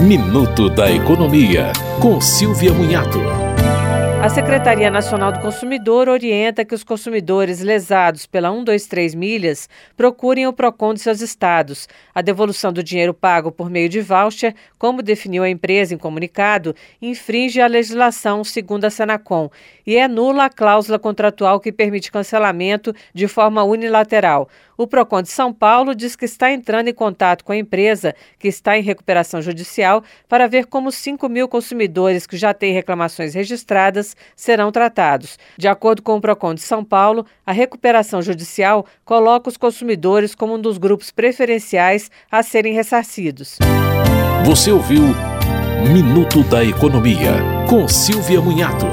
Minuto da Economia, com Silvia Munhato. A Secretaria Nacional do Consumidor orienta que os consumidores lesados pela 123 milhas procurem o PROCON de seus estados. A devolução do dinheiro pago por meio de voucher, como definiu a empresa em comunicado, infringe a legislação segundo a Senacom e é nula a cláusula contratual que permite cancelamento de forma unilateral. O PROCON de São Paulo diz que está entrando em contato com a empresa, que está em recuperação judicial, para ver como 5 mil consumidores que já têm reclamações registradas serão tratados. De acordo com o PROCON de São Paulo, a recuperação judicial coloca os consumidores como um dos grupos preferenciais a serem ressarcidos. Você ouviu Minuto da Economia, com Silvia Munhato.